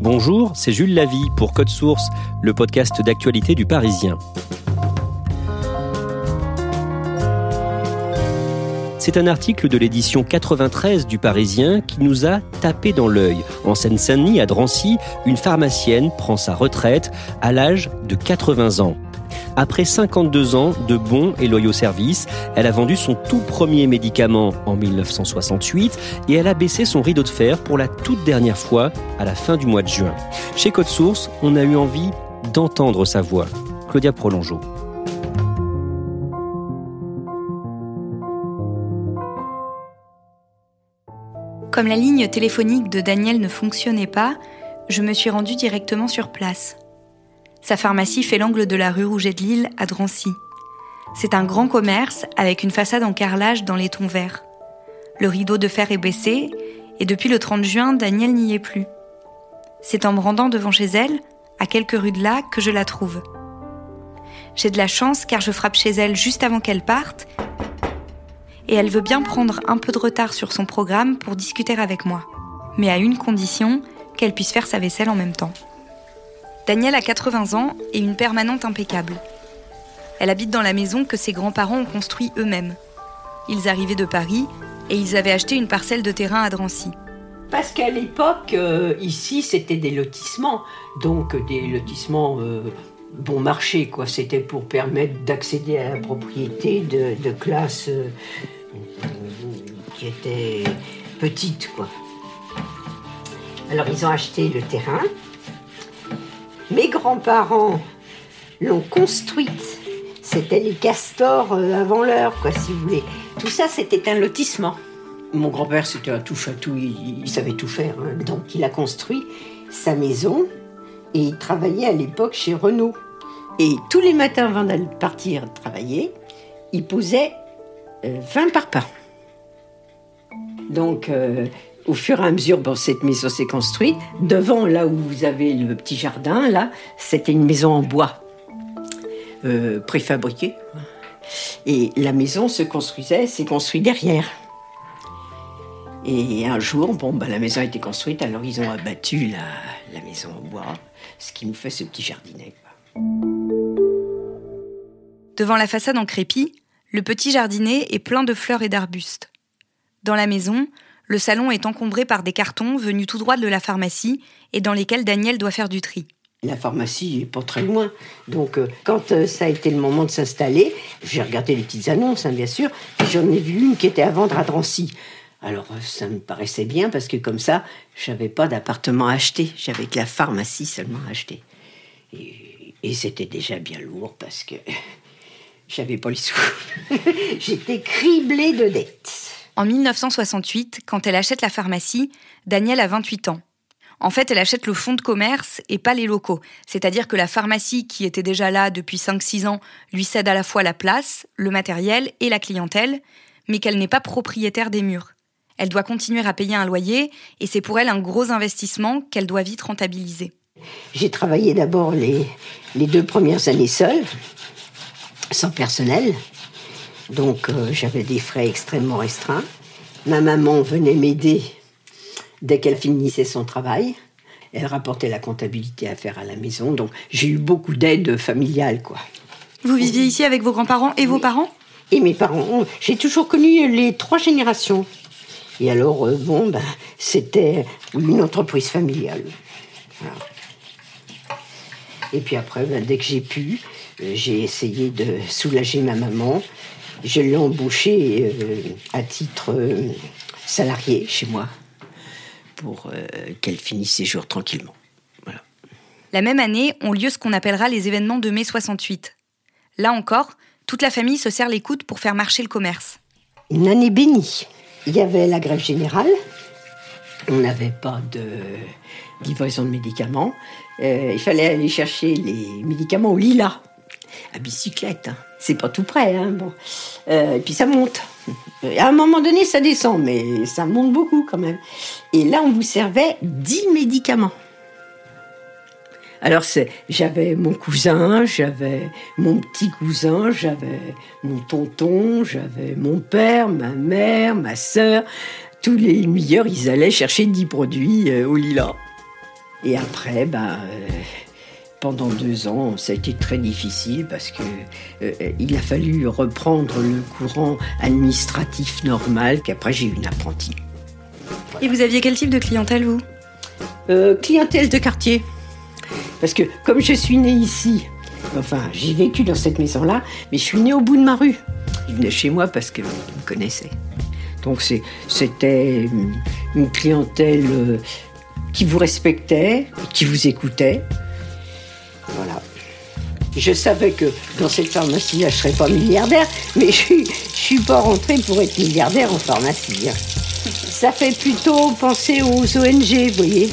Bonjour, c'est Jules Lavie pour Code Source, le podcast d'actualité du Parisien. C'est un article de l'édition 93 du Parisien qui nous a tapé dans l'œil. En Seine-Saint-Denis, à Drancy, une pharmacienne prend sa retraite à l'âge de 80 ans. Après 52 ans de bons et loyaux services, elle a vendu son tout premier médicament en 1968 et elle a baissé son rideau de fer pour la toute dernière fois à la fin du mois de juin. Chez Code Source, on a eu envie d'entendre sa voix. Claudia Prolongeau. Comme la ligne téléphonique de Daniel ne fonctionnait pas, je me suis rendue directement sur place. Sa pharmacie fait l'angle de la rue Rouget de Lille à Drancy. C'est un grand commerce avec une façade en carrelage dans les tons verts. Le rideau de fer est baissé et depuis le 30 juin, Daniel n'y est plus. C'est en me rendant devant chez elle, à quelques rues de là, que je la trouve. J'ai de la chance car je frappe chez elle juste avant qu'elle parte et elle veut bien prendre un peu de retard sur son programme pour discuter avec moi. Mais à une condition, qu'elle puisse faire sa vaisselle en même temps. Danielle a 80 ans et une permanente impeccable. Elle habite dans la maison que ses grands-parents ont construit eux-mêmes. Ils arrivaient de Paris et ils avaient acheté une parcelle de terrain à Drancy. Parce qu'à l'époque, euh, ici, c'était des lotissements. Donc des lotissements euh, bon marché, quoi. C'était pour permettre d'accéder à la propriété de, classes euh, qui étaient petites. Alors ils ont acheté le terrain. Mes grands-parents l'ont construite. C'était les castors euh, avant l'heure, quoi, si vous voulez. Tout ça, c'était un lotissement. Mon grand-père, c'était un touche à tout, il, il savait tout faire. hein. Donc, il a construit sa maison et il travaillait à l'époque chez Renault. Et tous les matins, avant d'aller partir travailler, il posait euh, 20 parpaings. Donc, euh, au fur et à mesure, bon, cette maison s'est construite. Devant, là où vous avez le petit jardin, là, c'était une maison en bois, euh, préfabriquée. Et la maison se construisait, s'est construite derrière. Et un jour, bon, bah, la maison a été construite, alors ils ont abattu la, la maison en bois, ce qui nous fait ce petit jardinet. Devant la façade en crépi, le petit jardinet est plein de fleurs et d'arbustes. Dans la maison, le salon est encombré par des cartons venus tout droit de la pharmacie et dans lesquels Daniel doit faire du tri. La pharmacie est pas très loin. Donc, euh, quand euh, ça a été le moment de s'installer, j'ai regardé les petites annonces, hein, bien sûr, et j'en ai vu une qui était à vendre à Drancy. Alors, euh, ça me paraissait bien parce que comme ça, j'avais pas d'appartement à acheter. J'avais que la pharmacie seulement à acheter. Et, et c'était déjà bien lourd parce que j'avais pas les sous. J'étais criblée de dettes. En 1968, quand elle achète la pharmacie, Daniel a 28 ans. En fait, elle achète le fonds de commerce et pas les locaux. C'est-à-dire que la pharmacie, qui était déjà là depuis 5-6 ans, lui cède à la fois la place, le matériel et la clientèle, mais qu'elle n'est pas propriétaire des murs. Elle doit continuer à payer un loyer et c'est pour elle un gros investissement qu'elle doit vite rentabiliser. J'ai travaillé d'abord les, les deux premières années seule, sans personnel. Donc euh, j'avais des frais extrêmement restreints. Ma maman venait m'aider dès qu'elle finissait son travail. Elle rapportait la comptabilité à faire à la maison. Donc j'ai eu beaucoup d'aide familiale, quoi. Vous viviez ici avec vos grands-parents et vos parents? Et mes parents, j'ai toujours connu les trois générations. Et alors, euh, bon, ben, c'était une entreprise familiale. Voilà. Et puis après, ben, dès que j'ai pu, euh, j'ai essayé de soulager ma maman. Je l'ai embauchée euh, à titre euh, salarié chez moi pour euh, qu'elle finisse ses jours tranquillement. Voilà. La même année ont lieu ce qu'on appellera les événements de mai 68. Là encore, toute la famille se serre les coudes pour faire marcher le commerce. Une année bénie. Il y avait la grève générale. On n'avait pas de livraison de médicaments. Euh, il fallait aller chercher les médicaments au Lila, à bicyclette. hein. C'est pas tout près, hein, bon. Euh, et puis ça monte. À un moment donné, ça descend, mais ça monte beaucoup quand même. Et là, on vous servait 10 médicaments. Alors, j'avais mon cousin, j'avais mon petit cousin, j'avais mon tonton, j'avais mon père, ma mère, ma sœur. Tous les meilleurs, ils allaient chercher 10 produits euh, au Lila. Et après, ben, pendant deux ans, ça a été très difficile parce que euh, il a fallu reprendre le courant administratif normal. Qu'après, j'ai eu une apprentie. Et vous aviez quel type de clientèle, vous? Euh, Clientèle de quartier. Parce que comme je suis née ici, enfin, j'ai vécu dans cette maison-là, mais je suis née au bout de ma rue. Ils venaient chez moi parce qu'ils me connaissaient. Donc c'était une clientèle euh, qui vous respectait, qui vous écoutait. Voilà. Je savais que dans cette pharmacie-là, je ne serais pas milliardaire, mais je ne suis pas rentrée pour être milliardaire en pharmacie. Hein. Ça fait plutôt penser aux ONG, vous voyez.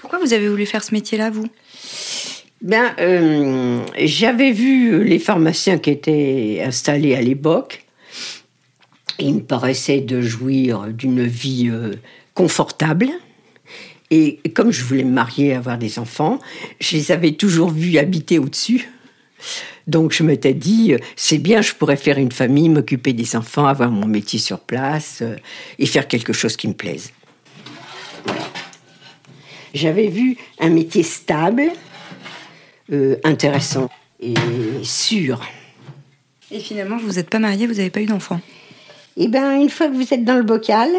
Pourquoi vous avez voulu faire ce métier-là, vous? Ben, euh, j'avais vu les pharmaciens qui étaient installés à l'époque. Il me paraissait de jouir d'une vie euh, confortable. Et comme je voulais me marier, avoir des enfants, je les avais toujours vus habiter au-dessus. Donc je m'étais dit, c'est bien, je pourrais faire une famille, m'occuper des enfants, avoir mon métier sur place euh, et faire quelque chose qui me plaise. J'avais vu un métier stable, euh, intéressant et sûr. Et finalement, vous n'êtes pas marié, vous n'avez pas eu d'enfant? Eh bien, une fois que vous êtes dans le bocal,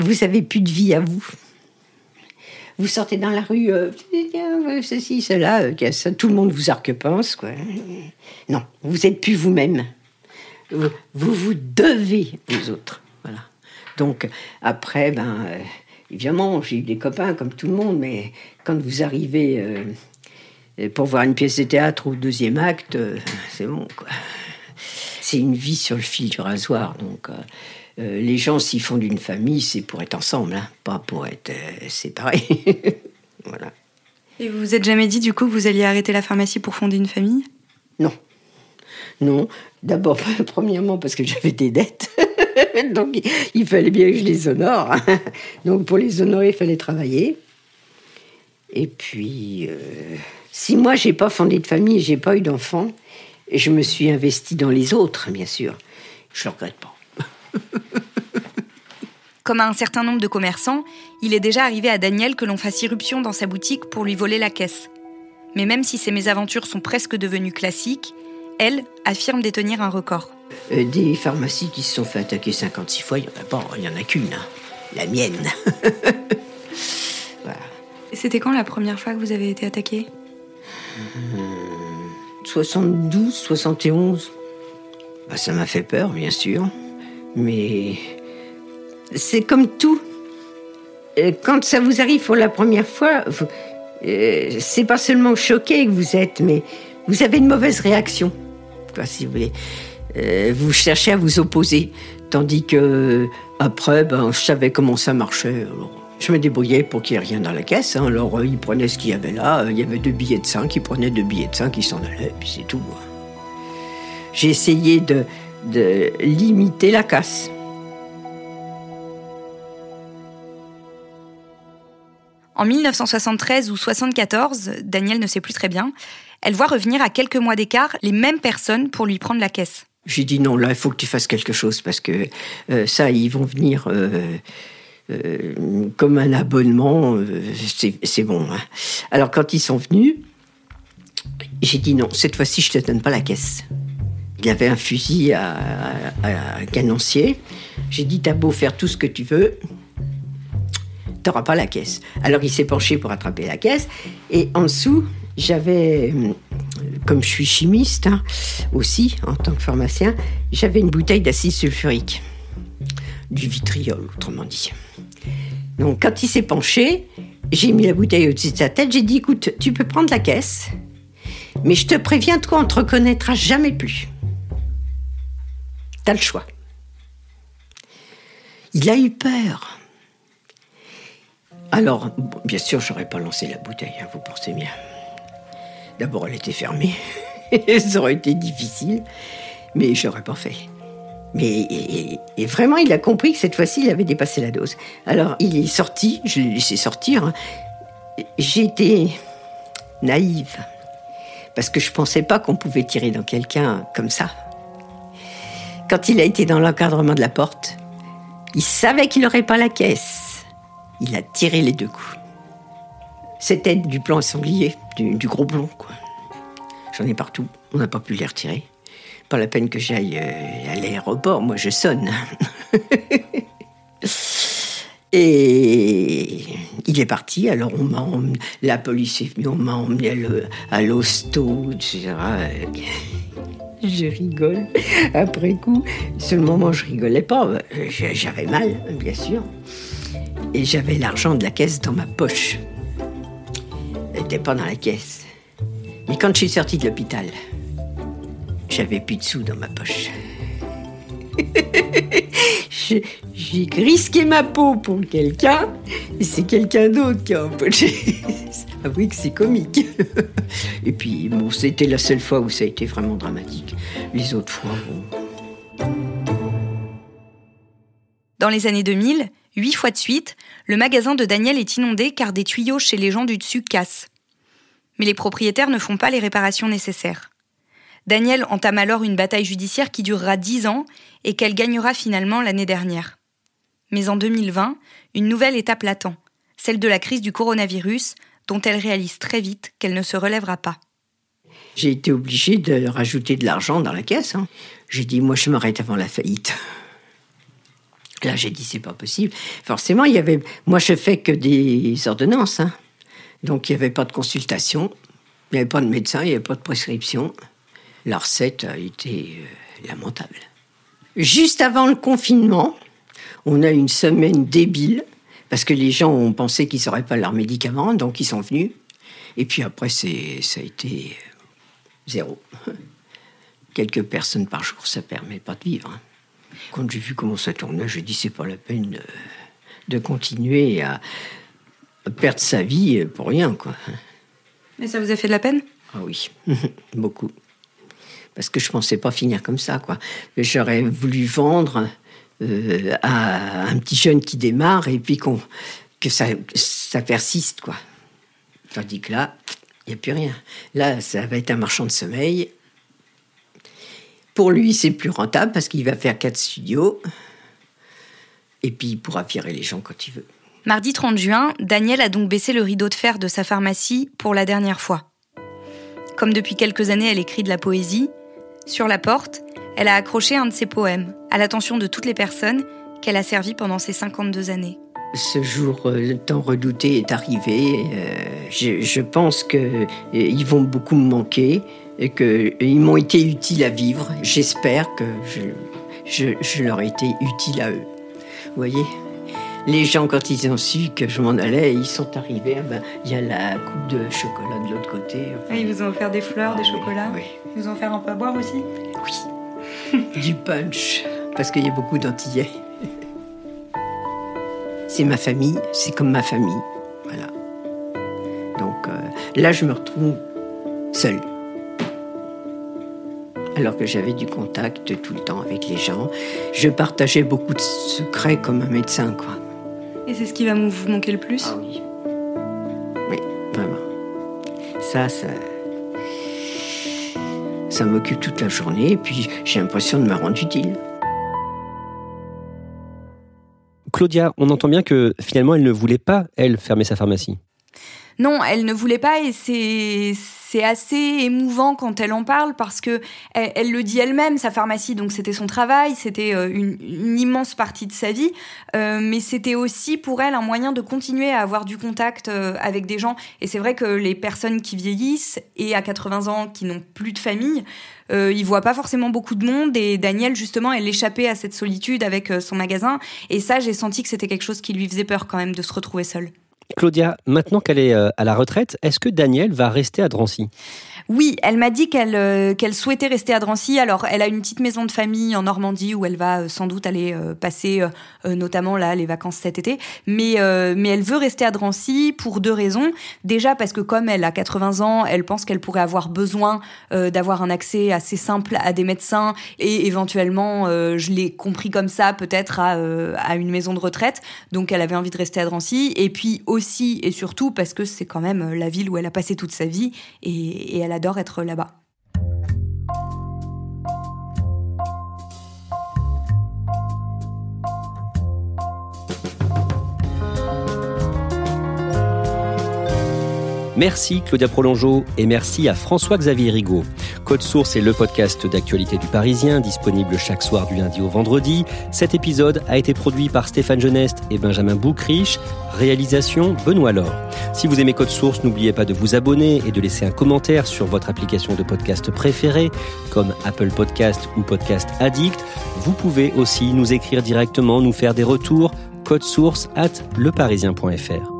vous avez plus de vie à vous. Vous sortez dans la rue, euh, ceci, cela, euh, tout le monde vous arque-pense, quoi. Non, vous êtes plus vous-même. Vous, vous, devez aux autres, voilà. Donc après, ben, euh, évidemment, j'ai eu des copains comme tout le monde, mais quand vous arrivez pour voir une pièce de théâtre au deuxième acte, c'est bon, quoi. C'est une vie sur le fil du rasoir, donc euh, les gens, s'ils font d'une famille, c'est pour être ensemble, hein, pas pour être euh, séparés. voilà. Et vous vous êtes jamais dit du coup que vous alliez arrêter la pharmacie pour fonder une famille? Non. Non. D'abord, premièrement, parce que j'avais des dettes. Donc, il fallait bien que je les honore. Donc, pour les honorer, il fallait travailler. Et puis, euh, si moi, j'ai pas fondé de famille, j'ai pas eu d'enfants, je me suis investi dans les autres, bien sûr. Je le regrette pas. Comme à un certain nombre de commerçants, il est déjà arrivé à Daniel que l'on fasse irruption dans sa boutique pour lui voler la caisse. Mais même si ces mésaventures sont presque devenues classiques, elle affirme détenir un record. Euh, des pharmacies qui se sont fait attaquer 56 fois, il n'y en a pas, il n'y en a qu'une, hein. la mienne. C'était quand la première fois que vous avez été attaqué? 72, 71. Bah, ça m'a fait peur, bien sûr. Mais c'est comme tout. Euh, quand ça vous arrive pour la première fois, euh, c'est pas seulement choqué que vous êtes, mais vous avez une mauvaise réaction, quoi, si vous voulez. Euh, vous cherchez à vous opposer, tandis que après, ben, je savais comment ça marchait. je me débrouillais pour qu'il n'y ait rien dans la caisse. Hein. Alors, ils prenaient ce qu'il y avait là. Il y avait deux billets de 5, ils prenaient deux billets de 5, ils s'en allaient, puis c'est tout. J'ai essayé de, de limiter la casse. En 1973 ou 74, Daniel ne sait plus très bien, elle voit revenir à quelques mois d'écart les mêmes personnes pour lui prendre la caisse. J'ai dit non, là, il faut que tu fasses quelque chose parce que euh, ça, ils vont venir euh, euh, comme un abonnement, c'est bon. Hein. Alors, quand ils sont venus, j'ai dit non, cette fois-ci, je te donne pas la caisse. Il avait un fusil à, à, canoncier. J'ai dit, t'as beau faire tout ce que tu veux, t'auras pas la caisse. Alors il s'est penché pour attraper la caisse. Et en dessous, j'avais, comme je suis chimiste hein, aussi, en tant que pharmacien, j'avais une bouteille d'acide sulfurique. Du vitriol, autrement dit. Donc quand il s'est penché, j'ai mis la bouteille au-dessus de sa tête, j'ai dit, écoute, tu peux prendre la caisse, mais je te préviens, toi, on te reconnaîtra jamais plus. T'as le choix. Il a eu peur. Alors, bien sûr, j'aurais pas lancé la bouteille, hein, vous pensez bien. D'abord, elle était fermée. Ça aurait été difficile, mais j'aurais pas fait. Mais et, vraiment, il a compris que cette fois-ci, il avait dépassé la dose. Alors, il est sorti, je l'ai laissé sortir. Hein. J'ai été naïve, parce que je pensais pas qu'on pouvait tirer dans quelqu'un comme ça. Quand il a été dans l'encadrement de la porte, il savait qu'il n'aurait pas la caisse. Il a tiré les deux coups. C'était du plan sanglier, du, gros blond, quoi. J'en ai partout. On n'a pas pu les retirer. Pas la peine que j'aille euh, à l'aéroport, moi je sonne. Et il est parti, alors on m'a la police est venue, on m'a emmené à l'hosto, etc. Je rigole après coup. Sur le moment, je rigolais pas. J'avais mal, bien sûr. Et j'avais l'argent de la caisse dans ma poche. Elle n'était pas dans la caisse. Mais quand je suis sortie de l'hôpital, j'avais plus de sous dans ma poche. J'ai risqué ma peau pour quelqu'un, et c'est quelqu'un d'autre qui a empoché. Avouez que c'est comique. Et puis, bon, c'était la seule fois où ça a été vraiment dramatique. Les autres fois, bon. Dans les années 2000, huit fois de suite, le magasin de Daniel est inondé car des tuyaux chez les gens du dessus cassent. Mais les propriétaires ne font pas les réparations nécessaires. Daniel entame alors une bataille judiciaire qui durera dix ans et qu'elle gagnera finalement l'année dernière. Mais en 2020, une nouvelle étape l'attend, celle de la crise du coronavirus, dont elle réalise très vite qu'elle ne se relèvera pas. J'ai été obligée de rajouter de l'argent dans la caisse. Hein. J'ai dit, moi, je m'arrête avant la faillite. Là, j'ai dit, c'est pas possible. Forcément, il y avait. Moi, je fais que des ordonnances. Hein. Donc, il n'y avait pas de consultation, il n'y avait pas de médecin, il n'y avait pas de prescription. La recette a été euh, lamentable. Juste avant le confinement, on a une semaine débile, parce que les gens ont pensé qu'ils n'auraient pas leurs médicaments, donc ils sont venus. Et puis après, ça a été euh, zéro. Quelques personnes par jour, ça ne permet pas de vivre. Hein. Quand j'ai vu comment ça tournait, je dit c'est pas la peine de, continuer à, perdre sa vie pour rien, quoi. Mais ça vous a fait de la peine? Ah oui, beaucoup parce que je pensais pas finir comme ça, quoi. J'aurais voulu vendre euh, à un petit jeune qui démarre et puis qu'on que ça, ça persiste, quoi. Tandis que là, il n'y a plus rien. Là, ça va être un marchand de sommeil. Pour lui, c'est plus rentable parce qu'il va faire quatre studios. Et puis, il pourra virer les gens quand il veut. Mardi 30 juin, Daniel a donc baissé le rideau de fer de sa pharmacie pour la dernière fois. Comme depuis quelques années, elle écrit de la poésie, sur la porte, elle a accroché un de ses poèmes, à l'attention de toutes les personnes qu'elle a servies pendant ces 52 années. Ce jour euh, tant redouté est arrivé. Euh, je, pense qu'ils euh, vont beaucoup me manquer et qu'ils m'ont été utiles à vivre. J'espère que je, je, leur ai été utile à eux. Vous voyez les gens, quand ils ont su que je m'en allais, ils sont arrivés. Ah ben, il y a la coupe de chocolat de l'autre côté. Ah, ils vous ont offert des fleurs, des chocolats Oui. Ils vous ont offert un peu à boire aussi? Oui. du punch, parce qu'il y a beaucoup d'antillais. c'est ma famille, c'est comme ma famille. Voilà. Donc euh, là, je me retrouve seule. Alors que j'avais du contact tout le temps avec les gens, je partageais beaucoup de secrets comme un médecin, quoi. Et c'est ce qui va vous manquer le plus? Ah oui. Oui, vraiment. Ça, ça. Ça m'occupe toute la journée et puis j'ai l'impression de me rendre utile. Claudia, on entend bien que finalement elle ne voulait pas, elle, fermer sa pharmacie. Non, elle ne voulait pas et c'est c'est assez émouvant quand elle en parle parce que elle, le dit elle-même, sa pharmacie, donc c'était son travail, c'était euh, une, immense partie de sa vie, euh, mais c'était aussi pour elle un moyen de continuer à avoir du contact euh, avec des gens. Et c'est vrai que les personnes qui vieillissent et à 80 ans qui n'ont plus de famille, euh, ils voient pas forcément beaucoup de monde et Daniel justement elle échappait à cette solitude avec son magasin et ça j'ai senti que c'était quelque chose qui lui faisait peur quand même de se retrouver seule. Claudia, maintenant qu'elle est euh, à la retraite, est-ce que Daniel va rester à Drancy? Oui, elle m'a dit qu'elle euh, qu'elle souhaitait rester à Drancy. Alors, elle a une petite maison de famille en Normandie où elle va euh, sans doute aller euh, passer notamment là les vacances cet été. Mais mais elle veut rester à Drancy pour deux raisons. Déjà parce que comme elle a 80 ans, elle pense qu'elle pourrait avoir besoin d'avoir un accès assez simple à des médecins et éventuellement, je l'ai compris comme ça, peut-être à à une maison de retraite. Donc, elle avait envie de rester à Drancy. Et puis aussi et surtout parce que c'est quand même la ville où elle a passé toute sa vie et, et elle a être là-bas. Merci Claudia Prolongeau et merci à François-Xavier Rigaud. Code Source est le podcast d'actualité du Parisien, disponible chaque soir du lundi au vendredi. Cet épisode a été produit par Stéphane Geneste et Benjamin Boucriche. Réalisation Benoît Laure. Si vous aimez Code Source, n'oubliez pas de vous abonner et de laisser un commentaire sur votre application de podcast préférée, comme Apple Podcast ou Podcast Addict. Vous pouvez aussi nous écrire directement, nous faire des retours. Code source at leparisien.fr.